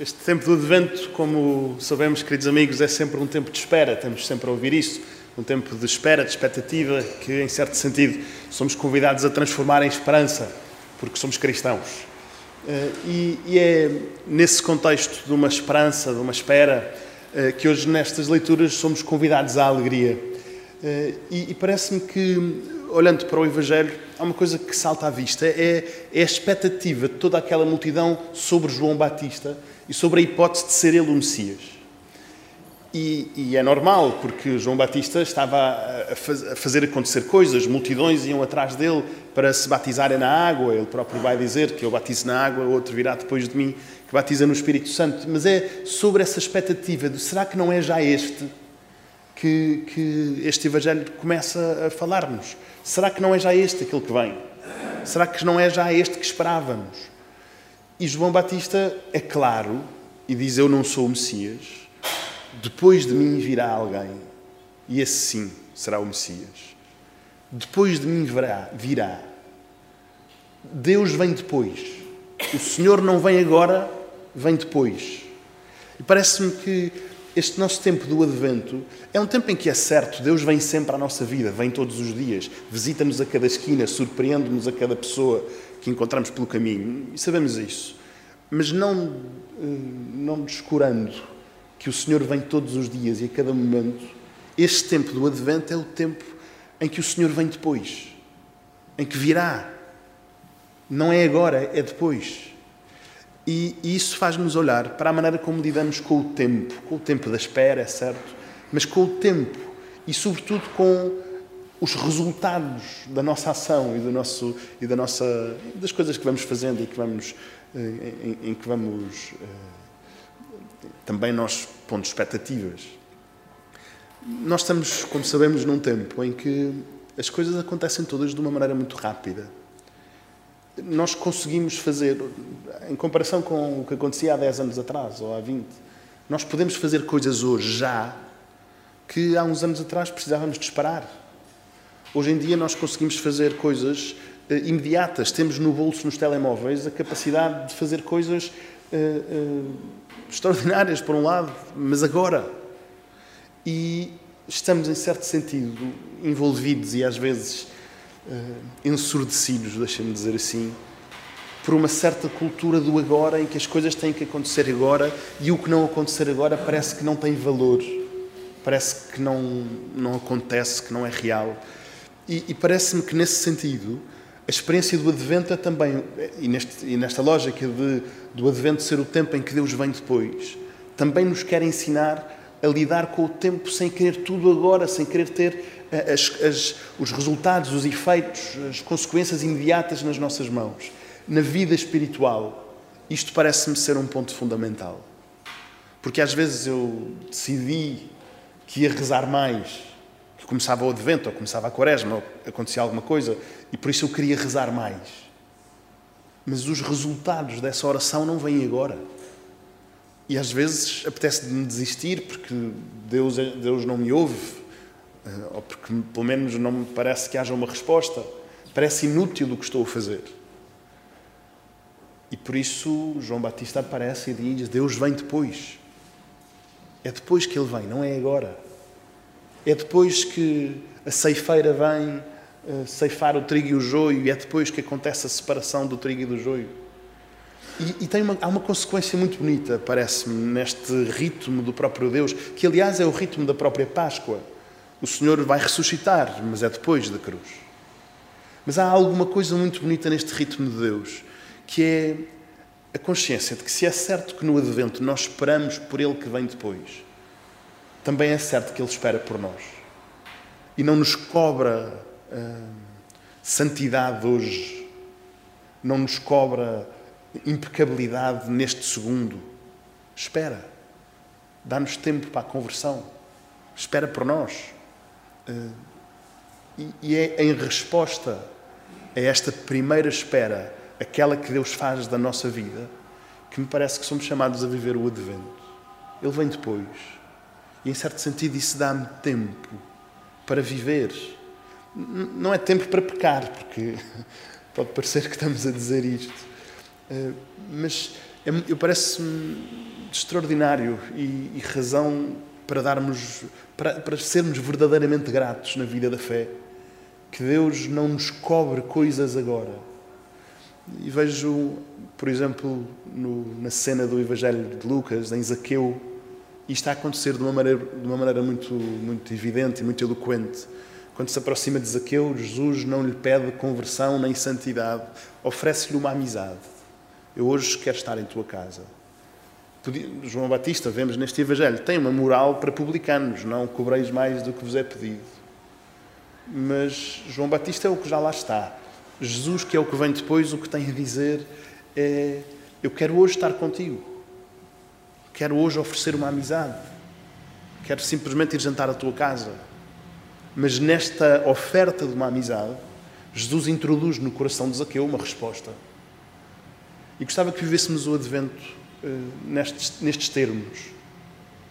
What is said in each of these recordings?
Este tempo do advento, como sabemos, queridos amigos, é sempre um tempo de espera, temos sempre a ouvir isso. Um tempo de espera, de expectativa, que em certo sentido somos convidados a transformar em esperança, porque somos cristãos. Eh, e, é nesse contexto de uma esperança, de uma espera, eh, que hoje nestas leituras somos convidados à alegria. Eh, e parece-me que, olhando para o Evangelho, há uma coisa que salta à vista: é, é a expectativa de toda aquela multidão sobre João Batista e sobre a hipótese de ser ele o Messias. E, e, é normal, porque João Batista estava a, faz, a, fazer acontecer coisas, multidões iam atrás dele para se batizarem na água. Ele próprio vai dizer que eu batizo na água, outro virá depois de mim que batiza no Espírito Santo. Mas é sobre essa expectativa de será que não é já este que, que este Evangelho começa a falar-nos? Será que não é já este aquele que vem? Será que não é já este que esperávamos? E João Batista é claro e diz: Eu não sou o Messias, depois de mim virá alguém, e esse sim será o Messias. Depois de mim virá, virá. Deus vem depois. O Senhor não vem agora, vem depois. E parece-me que este nosso tempo do Advento é um tempo em que é certo, Deus vem sempre à nossa vida, vem todos os dias, visita-nos a cada esquina, surpreende-nos a cada pessoa que encontramos pelo caminho, e sabemos isso. Mas não, eh, não descurando que o Senhor vem todos os dias e a cada momento, este tempo do Advento é o tempo em que o Senhor vem depois, em que virá. Não é agora, é depois. E, isso faz-nos olhar para a maneira como lidamos com o tempo, com o tempo da espera, é certo, mas com o tempo e, sobretudo, com os resultados da nossa ação e, do nosso, e da nossa, das coisas que vamos fazendo e que vamos, eh, em, em que vamos eh, também nós pondo expectativas. Nós estamos, como sabemos, num tempo em que as coisas acontecem todas de uma maneira muito rápida. Nós conseguimos fazer, em comparação com o que acontecia há 10 anos atrás ou há 20, nós podemos fazer coisas hoje já que há uns anos atrás precisávamos de esperar. Hoje em dia nós conseguimos fazer coisas uh, imediatas. Temos no bolso, nos telemóveis, a capacidade de fazer coisas uh, uh, extraordinárias, por um lado, mas agora. E estamos, em certo sentido, envolvidos e às vezes ensurdecidos, deixa-me dizer assim, por uma certa cultura do agora, em que as coisas têm que acontecer agora e o que não acontecer agora parece que não tem valor, parece que não, não acontece, que não é real. E, e parece-me que, nesse sentido, a experiência do Advento é também, e, neste, e nesta lógica de, do Advento ser o tempo em que Deus vem depois, também nos quer ensinar a lidar com o tempo sem querer tudo agora, sem querer ter eh, as, as, os resultados, os efeitos, as consequências imediatas nas nossas mãos. Na vida espiritual, isto parece-me ser um ponto fundamental. Porque às vezes eu decidi que ia rezar mais começava o advento, ou começava a quaresma, ou acontecia alguma coisa, e por isso eu queria rezar mais. Mas os resultados dessa oração não vêm agora. E às vezes apetece-me desistir porque Deus, é, Deus não me ouve, eh, ou porque pelo menos não me parece que haja uma resposta. Parece inútil o que estou a fazer. E por isso João Batista aparece e diz: Deus vem depois. É depois que ele vem, não é agora. É depois que a ceifeira vem uh, ceifar o trigo e o joio, e é depois que acontece a separação do trigo e do joio. E, e tem uma, há uma consequência muito bonita, parece-me, neste ritmo do próprio Deus, que aliás é o ritmo da própria Páscoa. O Senhor vai ressuscitar, mas é depois da cruz. Mas há alguma coisa muito bonita neste ritmo de Deus, que é a consciência de que se é certo que no Advento nós esperamos por Ele que vem depois, também é certo que Ele espera por nós. E não nos cobra uh, santidade hoje, não nos cobra impecabilidade neste segundo. Espera. Dá-nos tempo para a conversão. Espera por nós. Uh, e, e é em resposta a esta primeira espera, aquela que Deus faz da nossa vida, que me parece que somos chamados a viver o advento. Ele vem depois. E, em certo sentido, isso dá-me tempo para viver. Não é tempo para pecar, porque pode parecer que estamos a dizer isto. Eh, mas é eu parece-me extraordinário e, e razão para darmos, para, para sermos verdadeiramente gratos na vida da fé. Que Deus não nos cobre coisas agora. E vejo, por exemplo, no, na cena do Evangelho de Lucas, em Zaqueu, isto a acontecer de uma maneira, de uma maneira muito, muito evidente e muito eloquente. Quando se aproxima de Zaqueu, Jesus não lhe pede conversão nem santidade, oferece-lhe uma amizade. Eu hoje quero estar em tua casa. João Batista, vemos neste Evangelho, tem uma moral para publicanos, não cobreis mais do que vos é pedido. Mas João Batista é o que já lá está. Jesus, que é o que vem depois, o que tem a dizer é: Eu quero hoje estar contigo. Quero hoje oferecer uma amizade. Quero simplesmente ir jantar à tua casa. Mas nesta oferta de uma amizade, Jesus introduz no coração de Zaqueu uma resposta. E gostava que vivêssemos o advento nestes, nestes termos,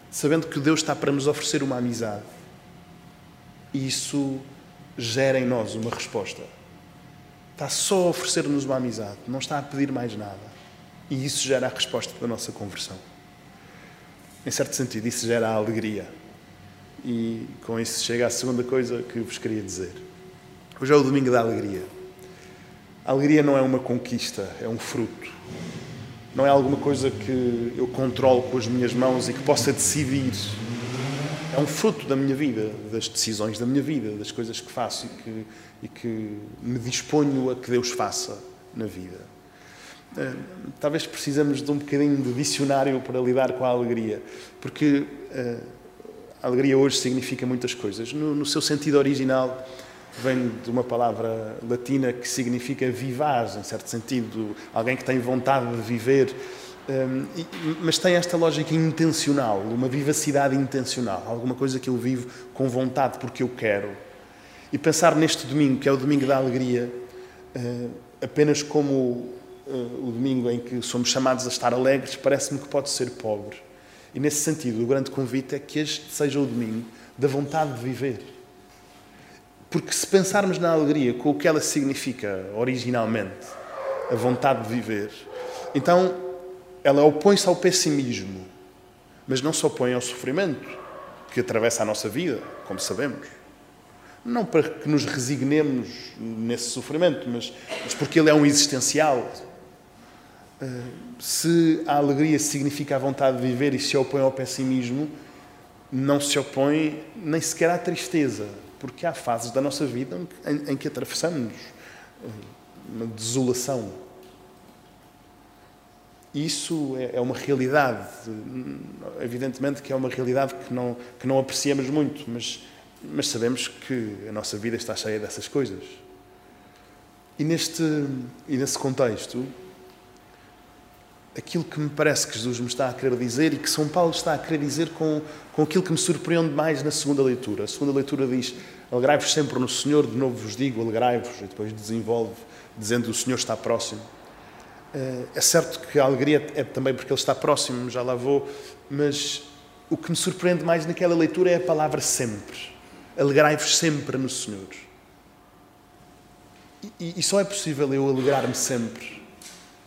sabendo que Deus está para nos oferecer uma amizade. Isso gera em nós uma resposta. Está só a oferecer-nos uma amizade, não está a pedir mais nada. E isso gera a resposta da nossa conversão. Em certo sentido, isso gera a alegria. E com isso chega à segunda coisa que vos queria dizer. Hoje é o domingo da alegria. A alegria não é uma conquista, é um fruto. Não é alguma coisa que eu controlo com as minhas mãos e que possa decidir. É um fruto da minha vida, das decisões da minha vida, das coisas que faço e que, e que me disponho a que Deus faça na vida. Eh, talvez precisamos de um bocadinho de dicionário para lidar com a alegria, porque uh, a alegria hoje significa muitas coisas. No, no seu sentido original, vem de uma palavra latina que significa vivaz, em certo sentido, alguém que tem vontade de viver, um, e, mas tem esta lógica intencional, uma vivacidade intencional, alguma coisa que eu vivo com vontade porque eu quero. E pensar neste domingo, que é o domingo da alegria, uh, apenas como uh, o domingo em que somos chamados a estar alegres, parece-me que pode ser pobre. E nesse sentido, o grande convite é que este seja o domingo da vontade de viver porque se pensarmos na alegria com o que ela significa originalmente, a vontade de viver, então ela opõe-se ao pessimismo, mas não se opõe ao sofrimento que atravessa a nossa vida, como sabemos. Não para que nos resignemos nesse sofrimento, mas, mas porque ele é um existencial. Eh, se a alegria significa a vontade de viver e se opõe ao pessimismo, não se opõe nem sequer à tristeza, porque há fases da nossa vida em, em que atravessamos eh, uma desolação. Isso é, é uma realidade, evidentemente que é uma realidade que não, que não apreciamos muito, mas, mas sabemos que a nossa vida está cheia dessas coisas. E, neste, e nesse contexto, aquilo que me parece que Jesus me está a querer dizer e que São Paulo está a querer dizer com, com aquilo que me surpreende mais na segunda leitura. A segunda leitura diz: Alegrai-vos sempre no Senhor, de novo vos digo, alegrai-vos, e depois desenvolve dizendo: O Senhor está próximo. Eh, é certo que a alegria é também porque Ele está próximo, já lá vou, mas o que me surpreende mais naquela leitura é a palavra sempre. Alegrai-vos sempre no Senhor. E, e só é possível eu alegrar-me sempre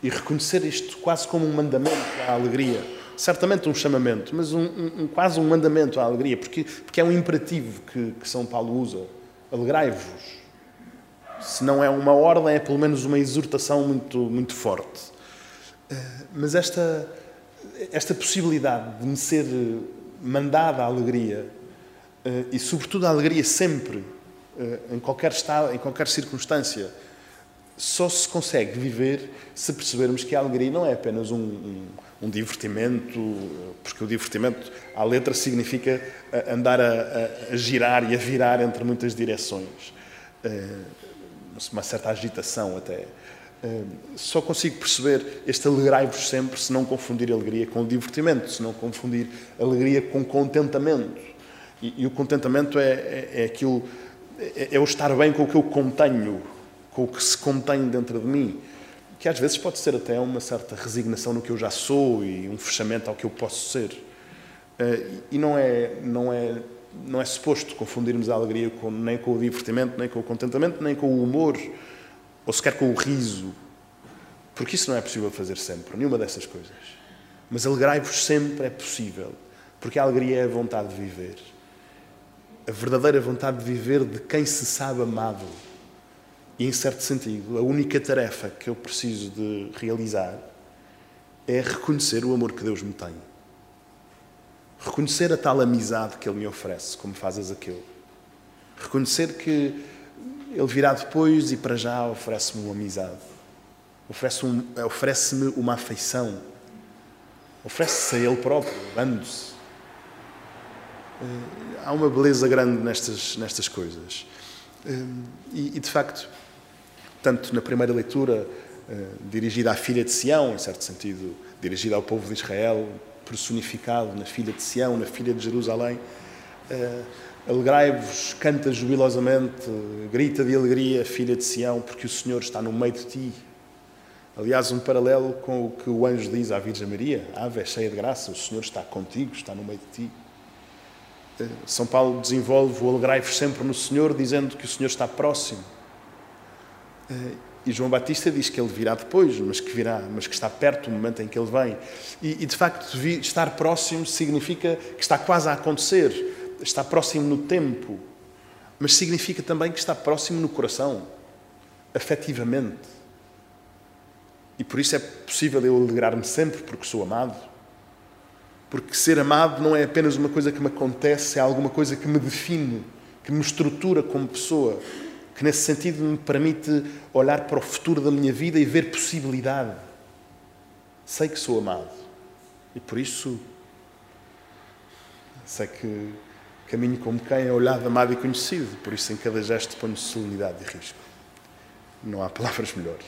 e reconhecer isto quase como um mandamento à alegria. Certamente um chamamento, mas um, um, quase um mandamento à alegria, porque, porque é um imperativo que, que São Paulo usa. Alegrai-vos. Se não é uma ordem, é pelo menos uma exortação muito, muito forte. Eh, mas esta, esta possibilidade de me ser mandada à alegria, eh, e sobretudo a alegria sempre, eh, em qualquer estado, em qualquer circunstância, só se consegue viver se percebermos que a alegria não é apenas um, um, um divertimento, porque o divertimento, à letra, significa eh, andar a, a, girar e a virar entre muitas direções. Uh, uma certa agitação até. Uh, só consigo perceber este alegrai-vos sempre se não confundir alegria com divertimento, se não confundir alegria com contentamento. E, e o contentamento é, é, é aquilo, é, é o estar bem com o que eu contenho, com o que se contém dentro de mim, que às vezes pode ser até uma certa resignação no que eu já sou e um fechamento ao que eu posso ser. Eh, e não é, não é, não é suposto confundirmos a alegria com, nem com o divertimento, nem com o contentamento, nem com o humor, ou sequer com o riso, porque isso não é possível fazer sempre, nenhuma dessas coisas. Mas alegrai-vos sempre é possível, porque a alegria é a vontade de viver. A verdadeira vontade de viver de quem se sabe amado. E, em certo sentido, a única tarefa que eu preciso de realizar é reconhecer o amor que Deus me tem. Reconhecer a tal amizade que Ele me oferece, como faz aquele. Reconhecer que Ele virá depois e para já oferece-me uma amizade. Oferece-me um, oferece uma afeição. Oferece-se a Ele próprio, dando-se. Eh, há uma beleza grande nestas, nestas coisas. Eh, e, e, de facto, tanto na primeira leitura, eh, dirigida à filha de Sião, em certo sentido, dirigida ao povo de Israel, personificado na filha de Sião, na filha de Jerusalém. Uh, Alegrai-vos, canta jubilosamente, grita de alegria, filha de Sião, porque o Senhor está no meio de ti. Aliás, um paralelo com o que o anjo diz à Virgem Maria: Ave cheia de graça, o Senhor está contigo, está no meio de ti. Uh, São Paulo desenvolve o alegrai-vos sempre no Senhor, dizendo que o Senhor está próximo. Uh, e João Batista diz que ele virá depois, mas que virá, mas que está perto do momento em que ele vem. E, e de facto, estar próximo significa que está quase a acontecer, está próximo no tempo, mas significa também que está próximo no coração, afetivamente. E por isso é possível eu alegrar-me sempre porque sou amado. Porque ser amado não é apenas uma coisa que me acontece, é alguma coisa que me define, que me estrutura como pessoa que nesse sentido me permite olhar para o futuro da minha vida e ver possibilidade. Sei que sou amado e por isso sei que caminho como quem é olhado, amado e conhecido. Por isso, em cada gesto, ponho solenidade e risco. Não há palavras melhores.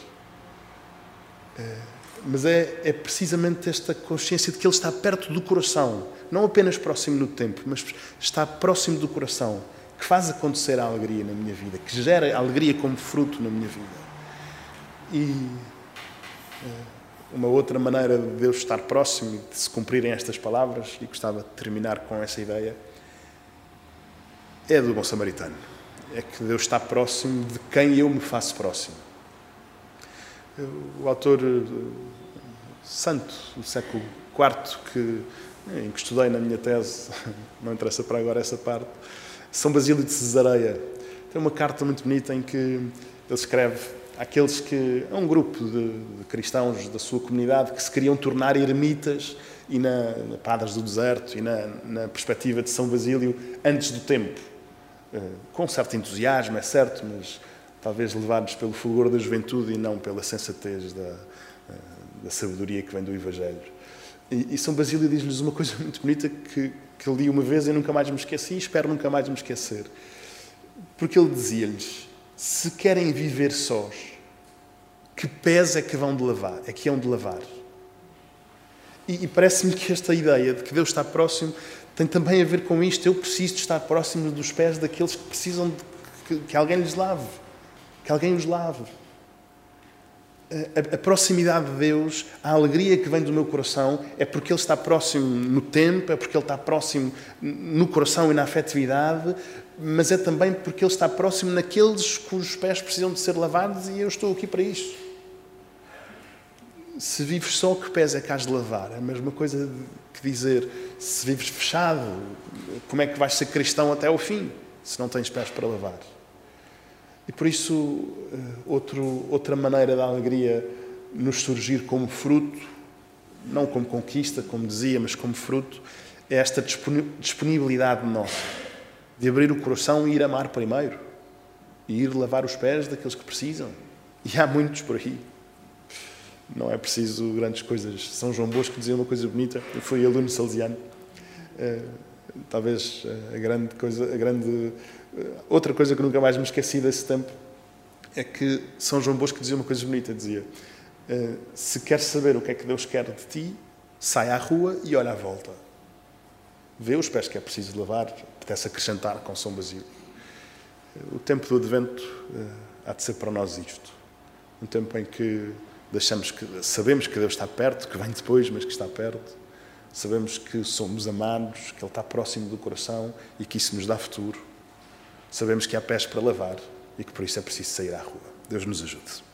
É, mas é, é precisamente esta consciência de que Ele está perto do coração, não apenas próximo no tempo, mas está próximo do coração que faz acontecer a alegria na minha vida, que gera alegria como fruto na minha vida. E eh, uma outra maneira de Deus estar próximo e de se cumprirem estas palavras, e gostava de terminar com essa ideia, é do bom samaritano. É que Deus está próximo de quem eu me faço próximo. O autor eh, santo do século IV, que, em que estudei na minha tese, não interessa para agora essa parte, são Basílio de Cesareia. Tem uma carta muito bonita em que ele escreve àqueles que. é um grupo de, de cristãos da sua comunidade que se queriam tornar ermitas e na, na do Deserto e na, na perspectiva de São Basílio antes do tempo. Uh, com certo entusiasmo, é certo, mas talvez levados pelo fulgor da juventude e não pela sensatez da, uh, da sabedoria que vem do Evangelho. E, e São Basílio diz-lhes uma coisa muito bonita que, que li uma vez e nunca mais me esqueci e espero nunca mais me esquecer. Porque ele dizia-lhes: se querem viver sós, que pés é que vão de lavar, é que hão de lavar. E, e parece-me que esta ideia de que Deus está próximo tem também a ver com isto. Eu preciso de estar próximo dos pés daqueles que precisam de que, que alguém lhes lave, que alguém os lave a, a, proximidade de Deus, a alegria que vem do meu coração, é porque Ele está próximo no tempo, é porque Ele está próximo no coração e na afetividade, mas é também porque Ele está próximo naqueles cujos pés precisam de ser lavados e eu estou aqui para isso. Se vives só, que pés é que has de lavar? É a mesma coisa que dizer, se vives fechado, como é que vais ser cristão até ao fim, se não tens pés para lavar? E por isso, eh, outro, outra maneira da alegria nos surgir como fruto, não como conquista, como dizia, mas como fruto, é esta disponibilidade nossa de abrir o coração e ir amar primeiro e ir lavar os pés daqueles que precisam. E há muitos por aí. Não é preciso grandes coisas. São João Bosco dizia uma coisa bonita. Eu fui aluno salesiano. Uh, talvez a grande coisa, a grande Outra coisa que nunca mais me esqueci desse tempo é que São João Bosco dizia uma coisa bonita, dizia eh, se queres saber o que é que Deus quer de ti, sai à rua e olha à volta. Vê os pés que é preciso lavar, apetece acrescentar com São Basílio. O tempo do Advento eh, há de ser para nós isto. Um tempo em que deixamos que sabemos que Deus está perto, que vem depois, mas que está perto. Sabemos que somos amados, que Ele está próximo do coração e que isso nos dá futuro sabemos que há pés para lavar e que por isso é preciso sair à rua. Deus nos ajude.